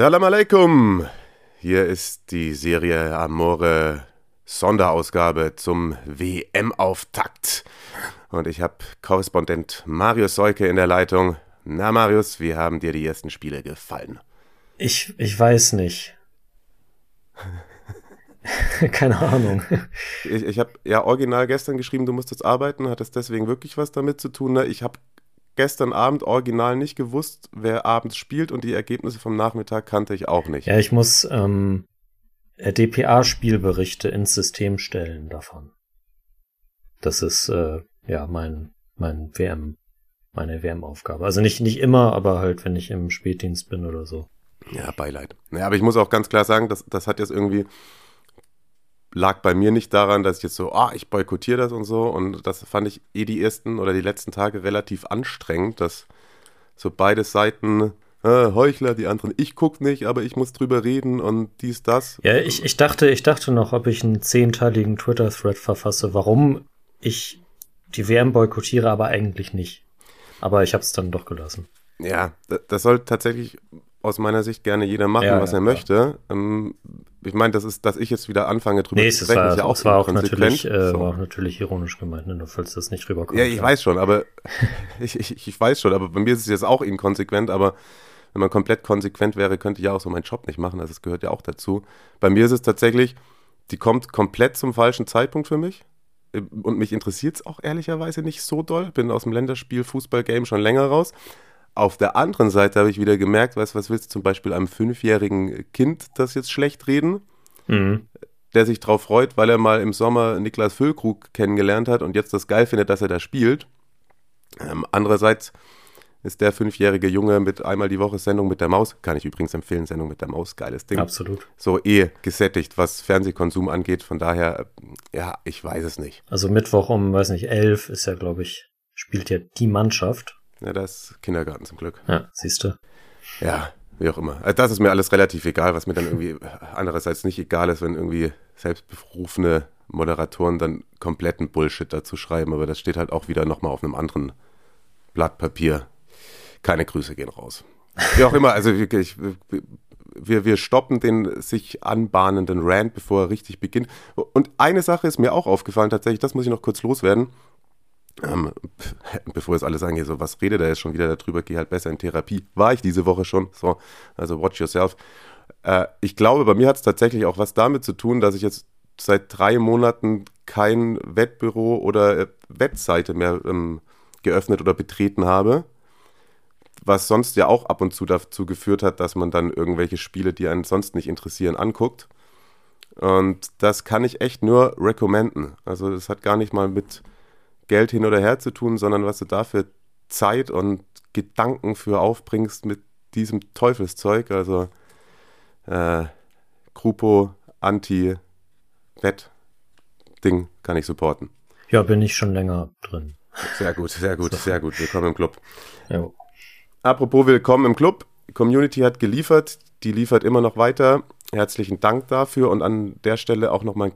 Salam alaikum! Hier ist die Serie Amore Sonderausgabe zum WM-Auftakt. Und ich habe Korrespondent Marius Seuke in der Leitung. Na, Marius, wie haben dir die ersten Spiele gefallen? Ich, ich weiß nicht. Keine Ahnung. Ich, ich habe ja original gestern geschrieben, du musstest arbeiten, hat es deswegen wirklich was damit zu tun? Ne? Ich habe gestern Abend original nicht gewusst, wer abends spielt und die Ergebnisse vom Nachmittag kannte ich auch nicht. Ja, ich muss ähm, DPA-Spielberichte ins System stellen davon. Das ist äh, ja mein mein WM meine WM-Aufgabe. Also nicht nicht immer, aber halt wenn ich im Spätdienst bin oder so. Ja, Beileid. Ja, aber ich muss auch ganz klar sagen, das, das hat jetzt irgendwie lag bei mir nicht daran, dass ich jetzt so, ah, ich boykottiere das und so. Und das fand ich eh die ersten oder die letzten Tage relativ anstrengend, dass so beide Seiten, äh, Heuchler, die anderen, ich guck nicht, aber ich muss drüber reden und dies, das. Ja, ich, ich dachte, ich dachte noch, ob ich einen zehnteiligen Twitter-Thread verfasse, warum ich die WM boykottiere, aber eigentlich nicht. Aber ich habe es dann doch gelassen. Ja, das soll tatsächlich aus meiner Sicht gerne jeder machen, ja, was ja, er möchte. Ähm, ich meine, das ist, dass ich jetzt wieder anfange drüber nee, zu sprechen, war, ist ja auch, war auch natürlich, äh, so. war auch natürlich ironisch gemeint, ne? falls das nicht rüberkommt. Ja, ich ja. weiß schon, aber ich, ich, ich weiß schon, aber bei mir ist es jetzt auch inkonsequent, aber wenn man komplett konsequent wäre, könnte ich ja auch so meinen Job nicht machen, also das gehört ja auch dazu. Bei mir ist es tatsächlich, die kommt komplett zum falschen Zeitpunkt für mich. Und mich interessiert es auch ehrlicherweise nicht so doll. Bin aus dem Länderspiel Fußball-Game schon länger raus. Auf der anderen Seite habe ich wieder gemerkt, weißt, was willst du zum Beispiel einem fünfjährigen Kind das jetzt schlecht reden, mhm. der sich darauf freut, weil er mal im Sommer Niklas Füllkrug kennengelernt hat und jetzt das geil findet, dass er da spielt. Ähm, andererseits ist der fünfjährige Junge mit einmal die Woche Sendung mit der Maus, kann ich übrigens empfehlen, Sendung mit der Maus, geiles Ding. Absolut. So eh gesättigt, was Fernsehkonsum angeht, von daher, ja, ich weiß es nicht. Also Mittwoch um, weiß nicht, elf ist ja, glaube ich, spielt ja die Mannschaft ja, das ist Kindergarten zum Glück. Ja, siehst du. Ja, wie auch immer. Also das ist mir alles relativ egal, was mir dann irgendwie andererseits nicht egal ist, wenn irgendwie selbstberufene Moderatoren dann kompletten Bullshit dazu schreiben, aber das steht halt auch wieder nochmal auf einem anderen Blatt Papier. Keine Grüße gehen raus. Wie auch immer, also wirklich, wir, wir stoppen den sich anbahnenden Rant, bevor er richtig beginnt. Und eine Sache ist mir auch aufgefallen, tatsächlich, das muss ich noch kurz loswerden. Ähm, bevor es alles angeht, so was redet er jetzt schon wieder darüber, geh halt besser in Therapie. War ich diese Woche schon, so, also watch yourself. Äh, ich glaube, bei mir hat es tatsächlich auch was damit zu tun, dass ich jetzt seit drei Monaten kein Wettbüro oder äh, Wettseite mehr ähm, geöffnet oder betreten habe. Was sonst ja auch ab und zu dazu geführt hat, dass man dann irgendwelche Spiele, die einen sonst nicht interessieren, anguckt. Und das kann ich echt nur recommenden. Also das hat gar nicht mal mit Geld hin oder her zu tun, sondern was du dafür Zeit und Gedanken für aufbringst mit diesem Teufelszeug. Also äh, Grupo Anti-Wett-Ding kann ich supporten. Ja, bin ich schon länger drin. Sehr gut, sehr gut, sehr gut. Willkommen im Club. Ja. Apropos Willkommen im Club. Community hat geliefert, die liefert immer noch weiter. Herzlichen Dank dafür und an der Stelle auch nochmal ein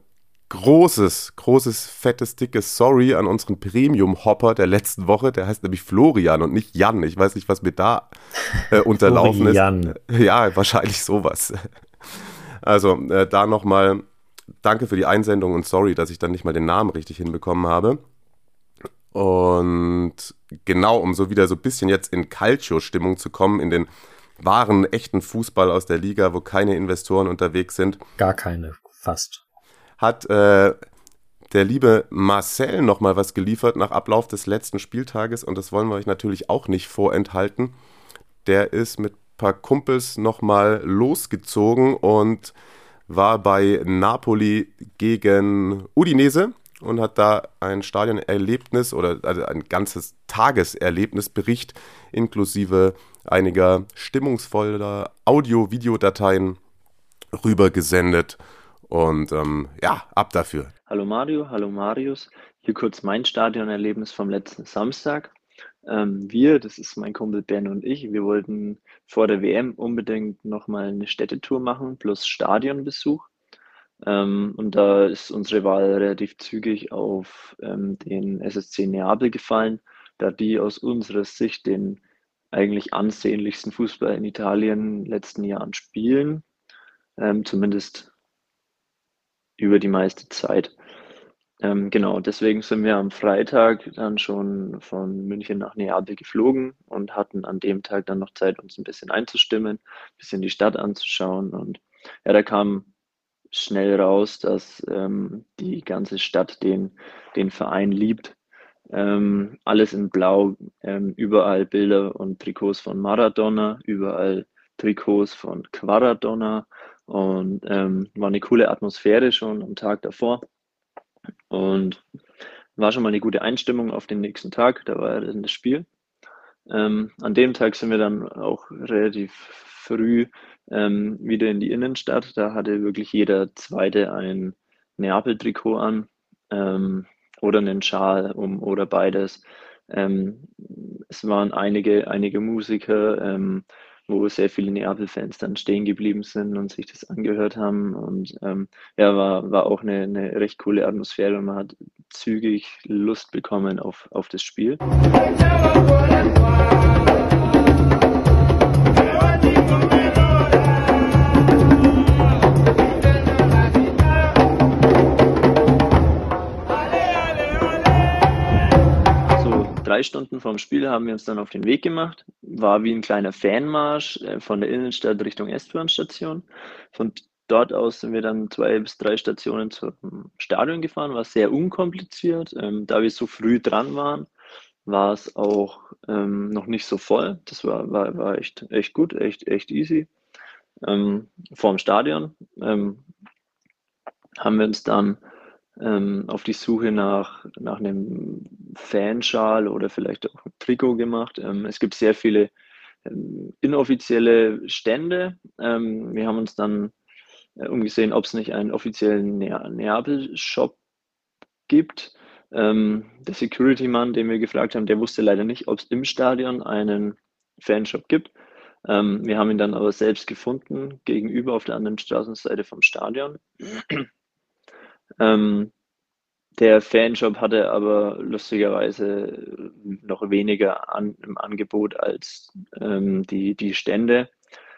großes, großes, fettes, dickes Sorry an unseren Premium-Hopper der letzten Woche. Der heißt nämlich Florian und nicht Jan. Ich weiß nicht, was mir da äh, unterlaufen ist. Jan. Ja, wahrscheinlich sowas. Also äh, da nochmal danke für die Einsendung und sorry, dass ich dann nicht mal den Namen richtig hinbekommen habe. Und genau, um so wieder so ein bisschen jetzt in Calcio-Stimmung zu kommen, in den wahren, echten Fußball aus der Liga, wo keine Investoren unterwegs sind. Gar keine, fast hat äh, der liebe Marcel nochmal was geliefert nach Ablauf des letzten Spieltages und das wollen wir euch natürlich auch nicht vorenthalten. Der ist mit ein paar Kumpels nochmal losgezogen und war bei Napoli gegen Udinese und hat da ein Stadionerlebnis oder also ein ganzes Tageserlebnisbericht inklusive einiger stimmungsvoller Audio-Videodateien rübergesendet. Und ähm, ja, ab dafür. Hallo Mario, hallo Marius. Hier kurz mein Stadionerlebnis vom letzten Samstag. Ähm, wir, das ist mein Kumpel Ben und ich, wir wollten vor der WM unbedingt nochmal eine Städtetour machen, plus Stadionbesuch. Ähm, und da ist unsere Wahl relativ zügig auf ähm, den SSC Neapel gefallen, da die aus unserer Sicht den eigentlich ansehnlichsten Fußball in Italien in den letzten Jahren spielen, ähm, zumindest über die meiste Zeit. Ähm, genau, deswegen sind wir am Freitag dann schon von München nach Neapel geflogen und hatten an dem Tag dann noch Zeit, uns ein bisschen einzustimmen, ein bisschen die Stadt anzuschauen. Und ja, da kam schnell raus, dass ähm, die ganze Stadt den, den Verein liebt. Ähm, alles in Blau, ähm, überall Bilder und Trikots von Maradona, überall Trikots von Quaradonna und ähm, war eine coole Atmosphäre schon am Tag davor. Und war schon mal eine gute Einstimmung auf den nächsten Tag, da war dann das Spiel. Ähm, an dem Tag sind wir dann auch relativ früh ähm, wieder in die Innenstadt. Da hatte wirklich jeder Zweite ein Neapel-Trikot an ähm, oder einen Schal um, oder beides. Ähm, es waren einige, einige Musiker, ähm, wo sehr viele Neapel-Fans dann stehen geblieben sind und sich das angehört haben. Und ähm, ja, war, war auch eine, eine recht coole Atmosphäre und man hat zügig Lust bekommen auf, auf das Spiel. Stunden vorm Spiel haben wir uns dann auf den Weg gemacht. War wie ein kleiner Fanmarsch äh, von der Innenstadt Richtung S-Bahn-Station. Von dort aus sind wir dann zwei bis drei Stationen zum Stadion gefahren. War sehr unkompliziert. Ähm, da wir so früh dran waren, war es auch ähm, noch nicht so voll. Das war, war, war echt, echt gut, echt, echt easy. Ähm, vorm Stadion ähm, haben wir uns dann ähm, auf die Suche nach, nach einem Fanschal oder vielleicht auch ein Trikot gemacht. Ähm, es gibt sehr viele ähm, inoffizielle Stände. Ähm, wir haben uns dann äh, umgesehen, ob es nicht einen offiziellen ne Neapel-Shop gibt. Ähm, der Security-Mann, den wir gefragt haben, der wusste leider nicht, ob es im Stadion einen Fanshop gibt. Ähm, wir haben ihn dann aber selbst gefunden, gegenüber auf der anderen Straßenseite vom Stadion. Ähm, der Fanshop hatte aber lustigerweise noch weniger an, im Angebot als ähm, die, die Stände.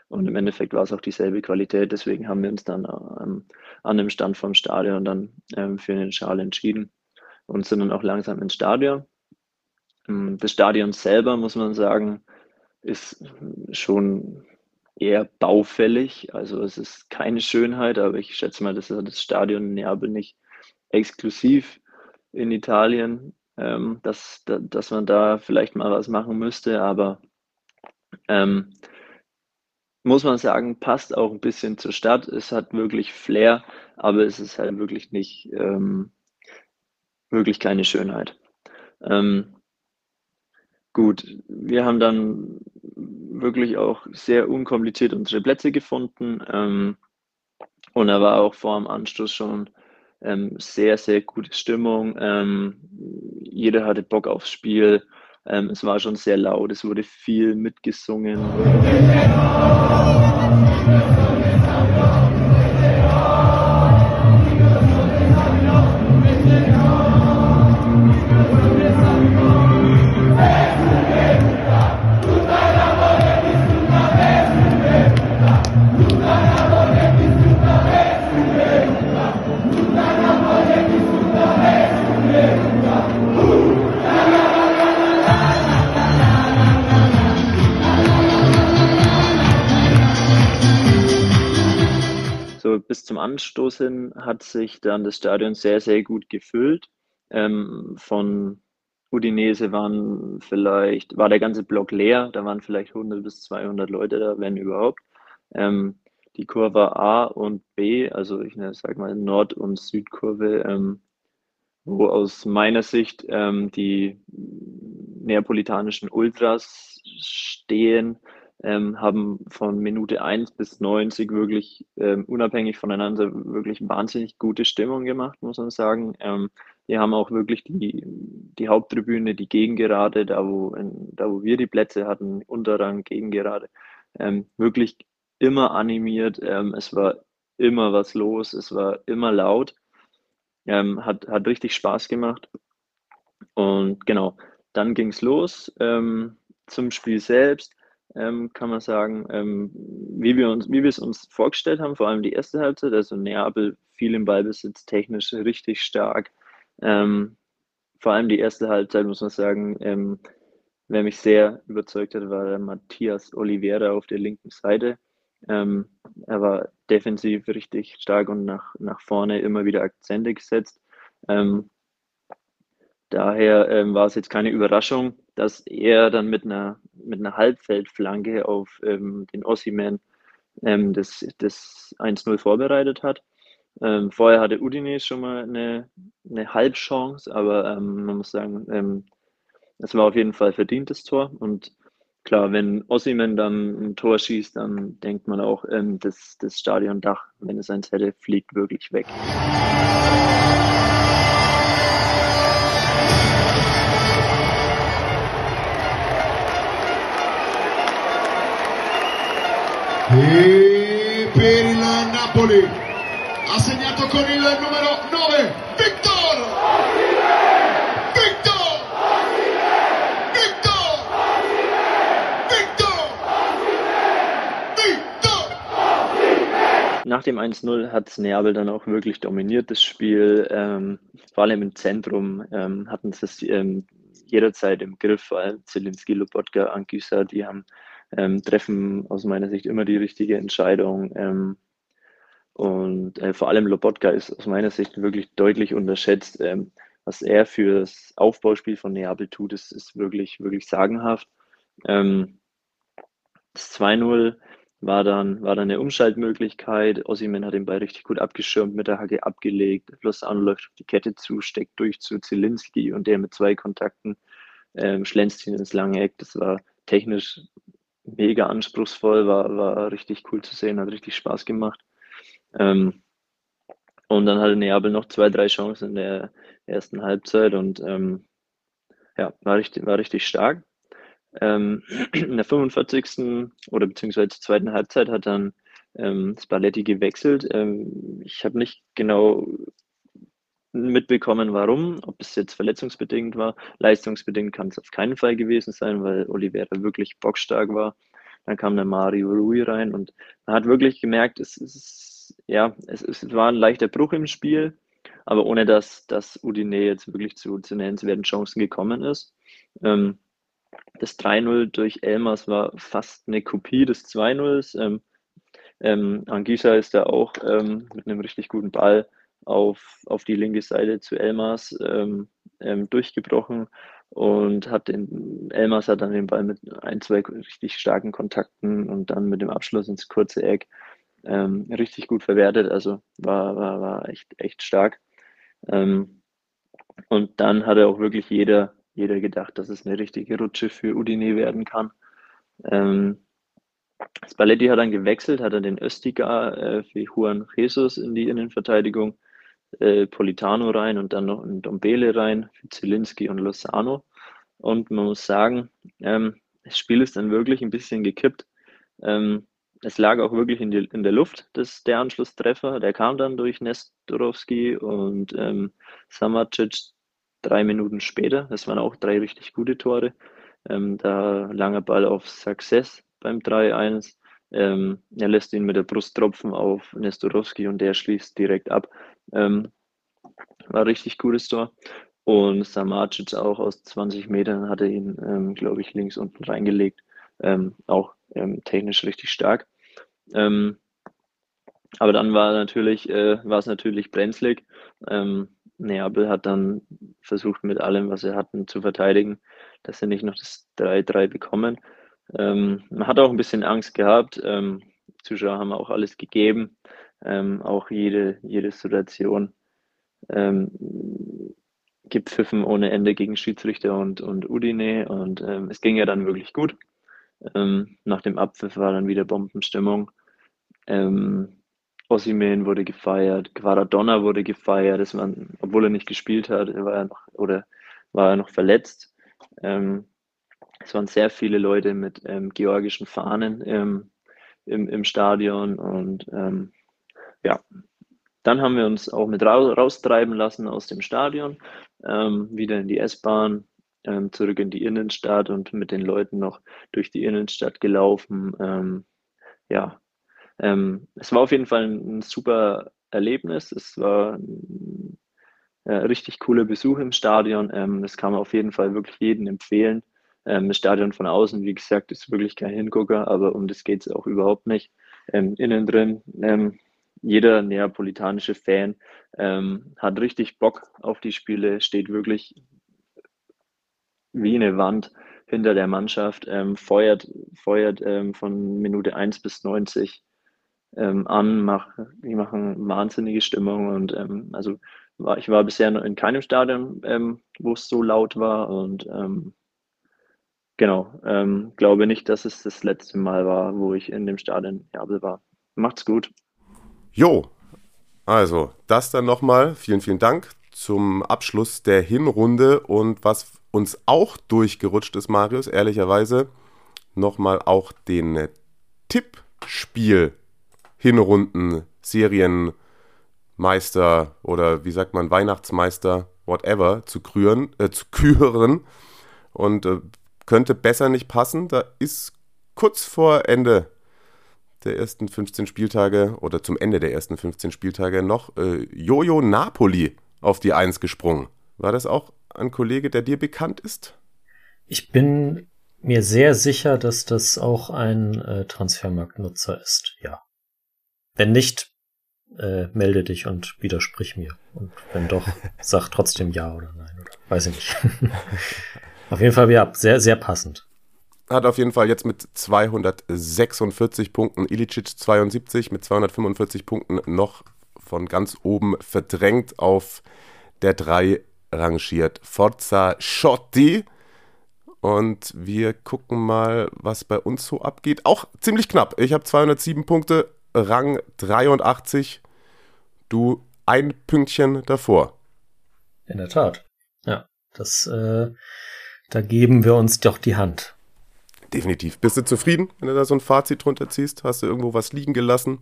Und im Endeffekt war es auch dieselbe Qualität. Deswegen haben wir uns dann ähm, an dem Stand vom Stadion dann ähm, für den Schal entschieden und sind dann auch langsam ins Stadion. Ähm, das Stadion selber, muss man sagen, ist schon eher baufällig. Also es ist keine Schönheit, aber ich schätze mal, dass das Stadion Neapel nicht exklusiv in Italien, ähm, dass, dass man da vielleicht mal was machen müsste, aber ähm, muss man sagen, passt auch ein bisschen zur Stadt. Es hat wirklich Flair, aber es ist halt wirklich nicht, ähm, wirklich keine Schönheit. Ähm, gut, wir haben dann wirklich auch sehr unkompliziert unsere Plätze gefunden. Ähm, und er war auch vor dem Anstoß schon ähm, sehr, sehr gute Stimmung. Ähm, jeder hatte Bock aufs Spiel. Ähm, es war schon sehr laut, es wurde viel mitgesungen. Bis zum Anstoß hin hat sich dann das Stadion sehr, sehr gut gefüllt. Ähm, von Udinese waren vielleicht, war der ganze Block leer, da waren vielleicht 100 bis 200 Leute da, wenn überhaupt. Ähm, die Kurve A und B, also ich sage mal Nord- und Südkurve, ähm, wo aus meiner Sicht ähm, die neapolitanischen Ultras stehen, ähm, haben von Minute 1 bis 90 wirklich ähm, unabhängig voneinander wirklich wahnsinnig gute Stimmung gemacht, muss man sagen. Ähm, wir haben auch wirklich die, die Haupttribüne, die Gegengerade, da wo, in, da wo wir die Plätze hatten, Unterrang, Gegengerade, ähm, wirklich immer animiert. Ähm, es war immer was los, es war immer laut. Ähm, hat, hat richtig Spaß gemacht. Und genau, dann ging es los ähm, zum Spiel selbst. Ähm, kann man sagen, ähm, wie wir uns, wie wir es uns vorgestellt haben, vor allem die erste Halbzeit, also Neapel viel im Ballbesitz, technisch richtig stark. Ähm, vor allem die erste Halbzeit muss man sagen, ähm, wer mich sehr überzeugt hat, war der Matthias Oliveira auf der linken Seite. Ähm, er war defensiv richtig stark und nach, nach vorne immer wieder Akzente gesetzt. Ähm, daher ähm, war es jetzt keine Überraschung, dass er dann mit einer, mit einer Halbfeldflanke auf ähm, den Ossiman ähm, das, das 1-0 vorbereitet hat. Ähm, vorher hatte Udine schon mal eine, eine Halbchance, aber ähm, man muss sagen, ähm, es war auf jeden Fall verdientes Tor. Und klar, wenn Ossiman dann ein Tor schießt, dann denkt man auch, ähm, das, das Stadiondach, wenn es eins hätte, fliegt wirklich weg. E per il Napoli. Ha segnato con il numero 9 Victor! Nach dem 1-0 hat Neapel dann auch wirklich dominiert das Spiel. Ähm, vor allem im Zentrum ähm, hatten sie es ähm, jederzeit im Griff, vor allem Zelinski, Lobotka, Ankysa, die haben ähm, treffen aus meiner Sicht immer die richtige Entscheidung. Ähm, und äh, vor allem Lobotka ist aus meiner Sicht wirklich deutlich unterschätzt. Ähm, was er für das Aufbauspiel von Neapel tut, ist, ist wirklich, wirklich sagenhaft. Ähm, das 2-0 war dann, war dann eine Umschaltmöglichkeit. Ossiman hat den Ball richtig gut abgeschirmt, mit der Hacke abgelegt. Lozano läuft die Kette zu, steckt durch zu Zielinski und der mit zwei Kontakten ähm, schlänzt ihn ins lange Eck. Das war technisch mega anspruchsvoll, war, war richtig cool zu sehen, hat richtig Spaß gemacht. Ähm, und dann hatte Neapel noch zwei, drei Chancen in der ersten Halbzeit und ähm, ja, war richtig, war richtig stark. Ähm, in der 45. oder beziehungsweise zur zweiten Halbzeit hat dann ähm, Spalletti gewechselt. Ähm, ich habe nicht genau mitbekommen, warum, ob es jetzt verletzungsbedingt war. Leistungsbedingt kann es auf keinen Fall gewesen sein, weil Oliveira wirklich bockstark war. Dann kam der Mario Rui rein und man hat wirklich gemerkt, es, ist, ja, es, es war ein leichter Bruch im Spiel, aber ohne dass, dass Udine jetzt wirklich zu, zu nennenswerten Chancen gekommen ist. Ähm, das 3-0 durch Elmas war fast eine Kopie des 2-0s. Ähm, ähm, Angisha ist da auch ähm, mit einem richtig guten Ball auf, auf die linke Seite zu Elmas ähm, ähm, durchgebrochen und hat den Elmas hat dann den Ball mit ein, zwei richtig starken Kontakten und dann mit dem Abschluss ins kurze Eck ähm, richtig gut verwertet. Also war, war, war echt, echt stark. Ähm, und dann hat er auch wirklich jeder, jeder gedacht, dass es eine richtige Rutsche für Udine werden kann. Ähm, Spalletti hat dann gewechselt, hat er den Östiga äh, für Juan Jesus in die Innenverteidigung äh, Politano rein und dann noch ein Dombele rein für Zielinski und Lozano. Und man muss sagen, ähm, das Spiel ist dann wirklich ein bisschen gekippt. Ähm, es lag auch wirklich in, die, in der Luft, das, der Anschlusstreffer. Der kam dann durch Nestorowski und ähm, Samacic drei Minuten später. Das waren auch drei richtig gute Tore. Ähm, da langer Ball auf Success beim 3-1. Ähm, er lässt ihn mit der Brust tropfen auf Nestorowski und der schließt direkt ab. Ähm, war richtig cooles Tor. Und Samacic auch aus 20 Metern hatte ihn, ähm, glaube ich, links unten reingelegt. Ähm, auch ähm, technisch richtig stark. Ähm, aber dann war natürlich, äh, war es natürlich brenzlig. Ähm, Neapel hat dann versucht, mit allem, was sie hatten, zu verteidigen, dass sie nicht noch das 3-3 bekommen. Ähm, man hat auch ein bisschen Angst gehabt. Ähm, Zuschauer haben auch alles gegeben, ähm, auch jede, jede Situation ähm, gepfiffen ohne Ende gegen Schiedsrichter und, und Udine und ähm, es ging ja dann wirklich gut. Ähm, nach dem Abpfiff war dann wieder Bombenstimmung. Ähm, Ossiman wurde gefeiert, Quaradonna wurde gefeiert, das war, obwohl er nicht gespielt hat, er war ja noch, oder war er noch verletzt. Ähm, es waren sehr viele Leute mit ähm, georgischen Fahnen im, im Stadion und ähm, ja, dann haben wir uns auch mit raustreiben lassen aus dem Stadion, ähm, wieder in die S-Bahn, ähm, zurück in die Innenstadt und mit den Leuten noch durch die Innenstadt gelaufen. Ähm, ja, ähm, es war auf jeden Fall ein, ein super Erlebnis. Es war äh, richtig cooler Besuch im Stadion. Ähm, das kann man auf jeden Fall wirklich jedem empfehlen. Ähm, das Stadion von außen, wie gesagt, ist wirklich kein Hingucker, aber um das geht es auch überhaupt nicht. Innen drin, jeder neapolitanische Fan ähm, hat richtig Bock auf die Spiele, steht wirklich wie eine Wand hinter der Mannschaft, ähm, feuert, feuert ähm, von Minute 1 bis 90 ähm, an, mach, die machen wahnsinnige Stimmung und ähm, also war, ich war bisher in keinem Stadion, ähm, wo es so laut war und genau, glaube nicht, dass es das letzte Mal war, wo ich in dem Stadion Jabel war. Macht's gut. Jo, also das dann nochmal. Vielen, vielen Dank zum Abschluss der Hinrunde und was uns auch durchgerutscht ist, Marius, ehrlicherweise, nochmal auch den Tippspiel Hinrunden, Serienmeister oder wie sagt man, Weihnachtsmeister, whatever, zu, krüren, äh, zu küren. Und äh, könnte besser nicht passen. Da ist kurz vor Ende der ersten 15 Spieltage oder zum Ende der ersten 15 Spieltage noch äh, Jojo Napoli auf die Eins gesprungen. War das auch ein Kollege, der dir bekannt ist? Ich bin mir sehr sicher, dass das auch ein äh, Transfermarktnutzer ist, ja. Wenn nicht, äh, melde dich und widersprich mir. Und wenn doch, sag trotzdem ja oder nein oder weiß ich nicht. auf jeden Fall, ja, sehr, sehr passend hat auf jeden Fall jetzt mit 246 Punkten, Ilicic 72 mit 245 Punkten noch von ganz oben verdrängt auf der 3 rangiert. Forza Schotti. Und wir gucken mal, was bei uns so abgeht. Auch ziemlich knapp. Ich habe 207 Punkte, Rang 83. Du ein Pünktchen davor. In der Tat. Ja, das, äh, da geben wir uns doch die Hand. Definitiv. Bist du zufrieden, wenn du da so ein Fazit drunter ziehst? Hast du irgendwo was liegen gelassen?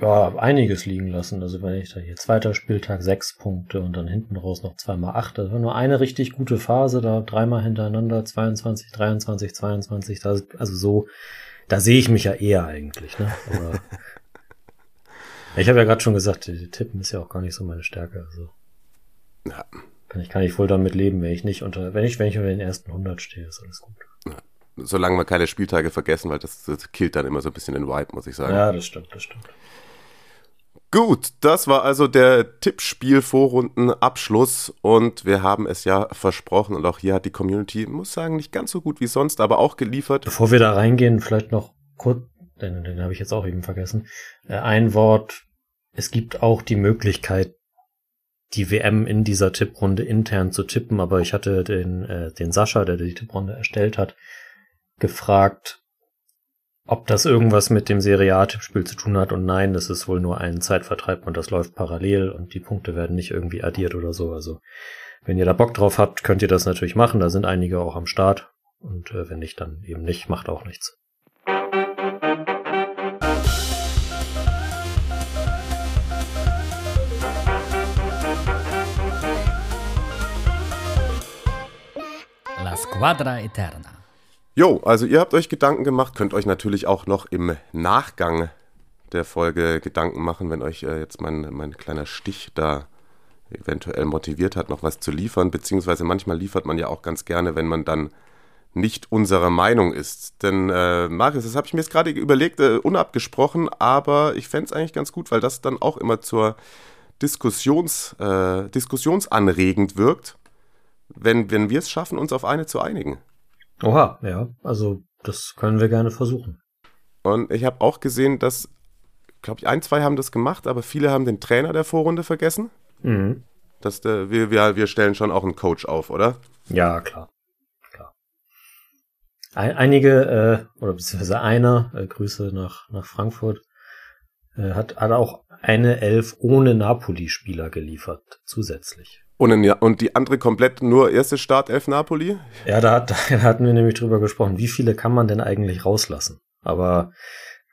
Ja, einiges liegen lassen. Also wenn ich da hier zweiter Spieltag sechs Punkte und dann hinten raus noch zweimal acht. Das war nur eine richtig gute Phase, da dreimal hintereinander, 22, 23, 22. Das, also so, da sehe ich mich ja eher eigentlich. Ne? Aber ich habe ja gerade schon gesagt, die Tippen ist ja auch gar nicht so meine Stärke. Also ja. kann ich kann ich voll damit leben, wenn ich nicht unter, wenn ich wenn ich unter den ersten 100 stehe, ist alles gut. Ja solange wir keine Spieltage vergessen, weil das, das killt dann immer so ein bisschen den Vibe, muss ich sagen. Ja, das stimmt, das stimmt. Gut, das war also der Tippspiel-Vorrunden-Abschluss und wir haben es ja versprochen und auch hier hat die Community, muss sagen, nicht ganz so gut wie sonst, aber auch geliefert. Bevor wir da reingehen, vielleicht noch kurz, den, den habe ich jetzt auch eben vergessen, äh, ein Wort. Es gibt auch die Möglichkeit, die WM in dieser Tipprunde intern zu tippen, aber ich hatte den, äh, den Sascha, der die Tipprunde erstellt hat, gefragt, ob das irgendwas mit dem Serie A-Tippspiel zu tun hat. Und nein, das ist wohl nur ein Zeitvertreib und das läuft parallel und die Punkte werden nicht irgendwie addiert oder so. Also wenn ihr da Bock drauf habt, könnt ihr das natürlich machen. Da sind einige auch am Start. Und äh, wenn nicht, dann eben nicht, macht auch nichts. La Squadra Eterna. Jo, also ihr habt euch Gedanken gemacht, könnt euch natürlich auch noch im Nachgang der Folge Gedanken machen, wenn euch äh, jetzt mein, mein kleiner Stich da eventuell motiviert hat, noch was zu liefern, beziehungsweise manchmal liefert man ja auch ganz gerne, wenn man dann nicht unserer Meinung ist. Denn, äh, Marius, das habe ich mir jetzt gerade überlegt, äh, unabgesprochen, aber ich fände es eigentlich ganz gut, weil das dann auch immer zur Diskussions, äh, diskussionsanregend wirkt, wenn, wenn wir es schaffen, uns auf eine zu einigen. Oha, ja, also das können wir gerne versuchen. Und ich habe auch gesehen, dass, glaube ich, ein, zwei haben das gemacht, aber viele haben den Trainer der Vorrunde vergessen. Mhm. Dass der, wir, wir, wir stellen schon auch einen Coach auf, oder? Ja, klar. klar. einige, äh, oder beziehungsweise einer, äh, Grüße nach, nach Frankfurt, äh, hat, hat auch eine Elf ohne Napoli-Spieler geliefert, zusätzlich. Und, und die andere komplett nur erste Startelf Napoli? Ja, da, da hatten wir nämlich drüber gesprochen. Wie viele kann man denn eigentlich rauslassen? Aber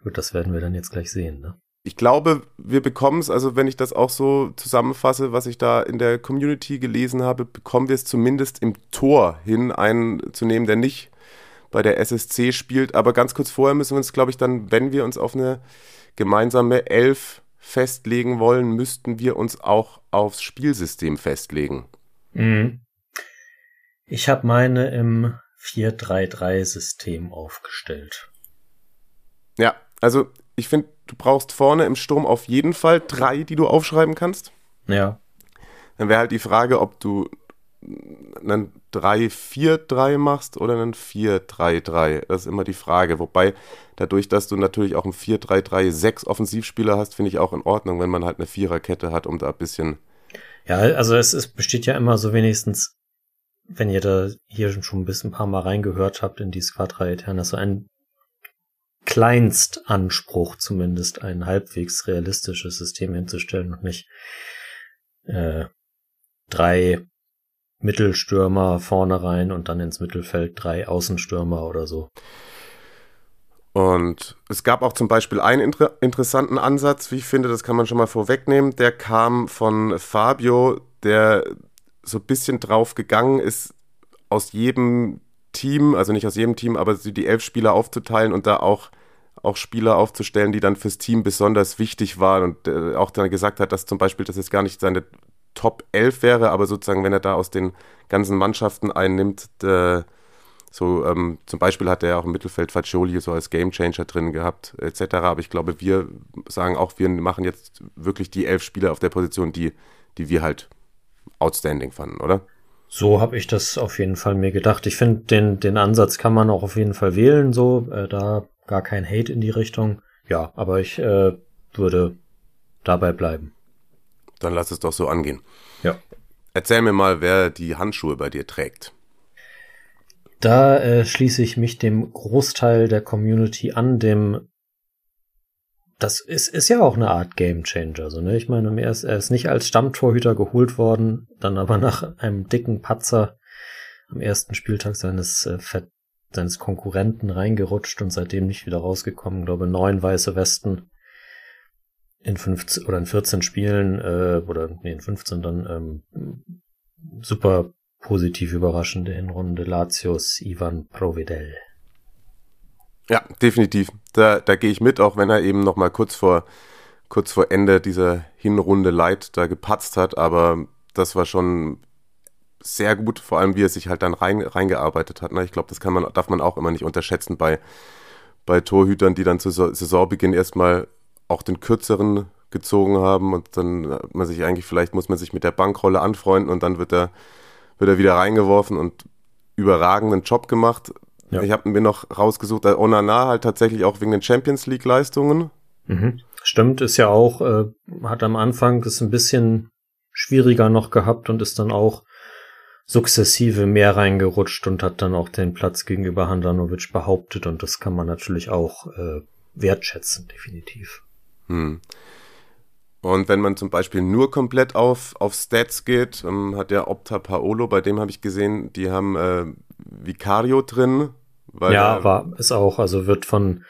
gut, das werden wir dann jetzt gleich sehen. Ne? Ich glaube, wir bekommen es, also wenn ich das auch so zusammenfasse, was ich da in der Community gelesen habe, bekommen wir es zumindest im Tor hin, einen zu nehmen, der nicht bei der SSC spielt. Aber ganz kurz vorher müssen wir uns, glaube ich, dann, wenn wir uns auf eine gemeinsame Elf festlegen wollen, müssten wir uns auch aufs Spielsystem festlegen. Mhm. Ich habe meine im 4-3-3-System aufgestellt. Ja, also ich finde, du brauchst vorne im Sturm auf jeden Fall drei, die du aufschreiben kannst. Ja. Dann wäre halt die Frage, ob du einen 3-4-3 machst oder einen 4-3-3. Das ist immer die Frage. Wobei, dadurch, dass du natürlich auch ein 4-3-3 sechs Offensivspieler hast, finde ich auch in Ordnung, wenn man halt eine Viererkette hat, um da ein bisschen. Ja, also es ist, besteht ja immer so wenigstens, wenn ihr da hier schon ein bisschen ein paar Mal reingehört habt in die Squadra Eterna, so ein Kleinstanspruch zumindest, ein halbwegs realistisches System hinzustellen und nicht äh, drei Mittelstürmer vorne rein und dann ins Mittelfeld drei Außenstürmer oder so. Und es gab auch zum Beispiel einen inter interessanten Ansatz, wie ich finde, das kann man schon mal vorwegnehmen. Der kam von Fabio, der so ein bisschen drauf gegangen ist, aus jedem Team, also nicht aus jedem Team, aber die elf Spieler aufzuteilen und da auch, auch Spieler aufzustellen, die dann fürs Team besonders wichtig waren und äh, auch dann gesagt hat, dass zum Beispiel das jetzt gar nicht seine Top 11 wäre, aber sozusagen, wenn er da aus den ganzen Mannschaften einnimmt, äh, so ähm, zum Beispiel hat er auch im Mittelfeld Faccioli so als Gamechanger drin gehabt, etc. Aber ich glaube, wir sagen auch, wir machen jetzt wirklich die elf Spieler auf der Position, die, die wir halt outstanding fanden, oder? So habe ich das auf jeden Fall mir gedacht. Ich finde, den, den Ansatz kann man auch auf jeden Fall wählen, so, äh, da gar kein Hate in die Richtung. Ja, aber ich äh, würde dabei bleiben. Dann lass es doch so angehen. Ja. Erzähl mir mal, wer die Handschuhe bei dir trägt. Da äh, schließe ich mich dem Großteil der Community an, dem das ist, ist ja auch eine Art Game Changer. So, ne? Ich meine, er ist, er ist nicht als Stammtorhüter geholt worden, dann aber nach einem dicken Patzer am ersten Spieltag seines, äh, seines Konkurrenten reingerutscht und seitdem nicht wieder rausgekommen. Ich glaube, neun weiße Westen in 15 oder in 14 Spielen äh, oder nee, in 15 dann ähm, super positiv überraschende Hinrunde Latios Ivan Providel. Ja, definitiv. Da, da gehe ich mit, auch wenn er eben noch mal kurz vor kurz vor Ende dieser Hinrunde Leid da gepatzt hat, aber das war schon sehr gut, vor allem wie er sich halt dann rein, reingearbeitet hat. Ne? Ich glaube, das kann man, darf man auch immer nicht unterschätzen bei, bei Torhütern, die dann zu Saisonbeginn erstmal auch den kürzeren gezogen haben und dann man sich eigentlich, vielleicht muss man sich mit der Bankrolle anfreunden und dann wird er, wird er wieder reingeworfen und überragenden Job gemacht. Ja. Ich habe mir noch rausgesucht, dass Onana halt tatsächlich auch wegen den Champions League Leistungen. Mhm. Stimmt, ist ja auch, äh, hat am Anfang das ein bisschen schwieriger noch gehabt und ist dann auch sukzessive mehr reingerutscht und hat dann auch den Platz gegenüber Handanovic behauptet und das kann man natürlich auch äh, wertschätzen, definitiv. Hm. Und wenn man zum Beispiel nur komplett auf, auf Stats geht, ähm, hat der Opta Paolo, bei dem habe ich gesehen, die haben äh, Vicario drin. ja, er, war es auch. Also wird von,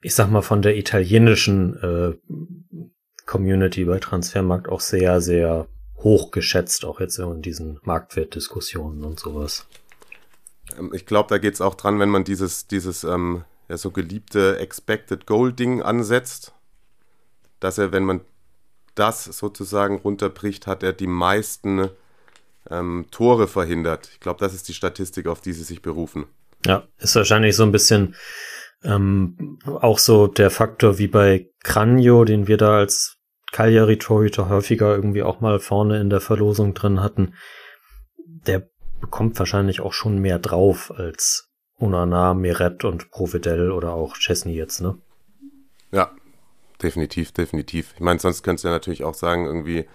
ich sag mal, von der italienischen äh, Community bei Transfermarkt auch sehr, sehr hoch geschätzt, auch jetzt in diesen Marktwertdiskussionen und sowas. Ähm, ich glaube, da geht es auch dran, wenn man dieses, dieses ähm, ja, so geliebte Expected Goal Ding ansetzt dass er, wenn man das sozusagen runterbricht, hat er die meisten ähm, Tore verhindert. Ich glaube, das ist die Statistik, auf die sie sich berufen. Ja, ist wahrscheinlich so ein bisschen ähm, auch so der Faktor wie bei Cranio, den wir da als Cagliari-Torhüter häufiger irgendwie auch mal vorne in der Verlosung drin hatten. Der bekommt wahrscheinlich auch schon mehr drauf als Unana, Meret und Providel oder auch Chesney jetzt, ne? Ja, Definitiv, definitiv. Ich meine, sonst könntest du ja natürlich auch sagen, irgendwie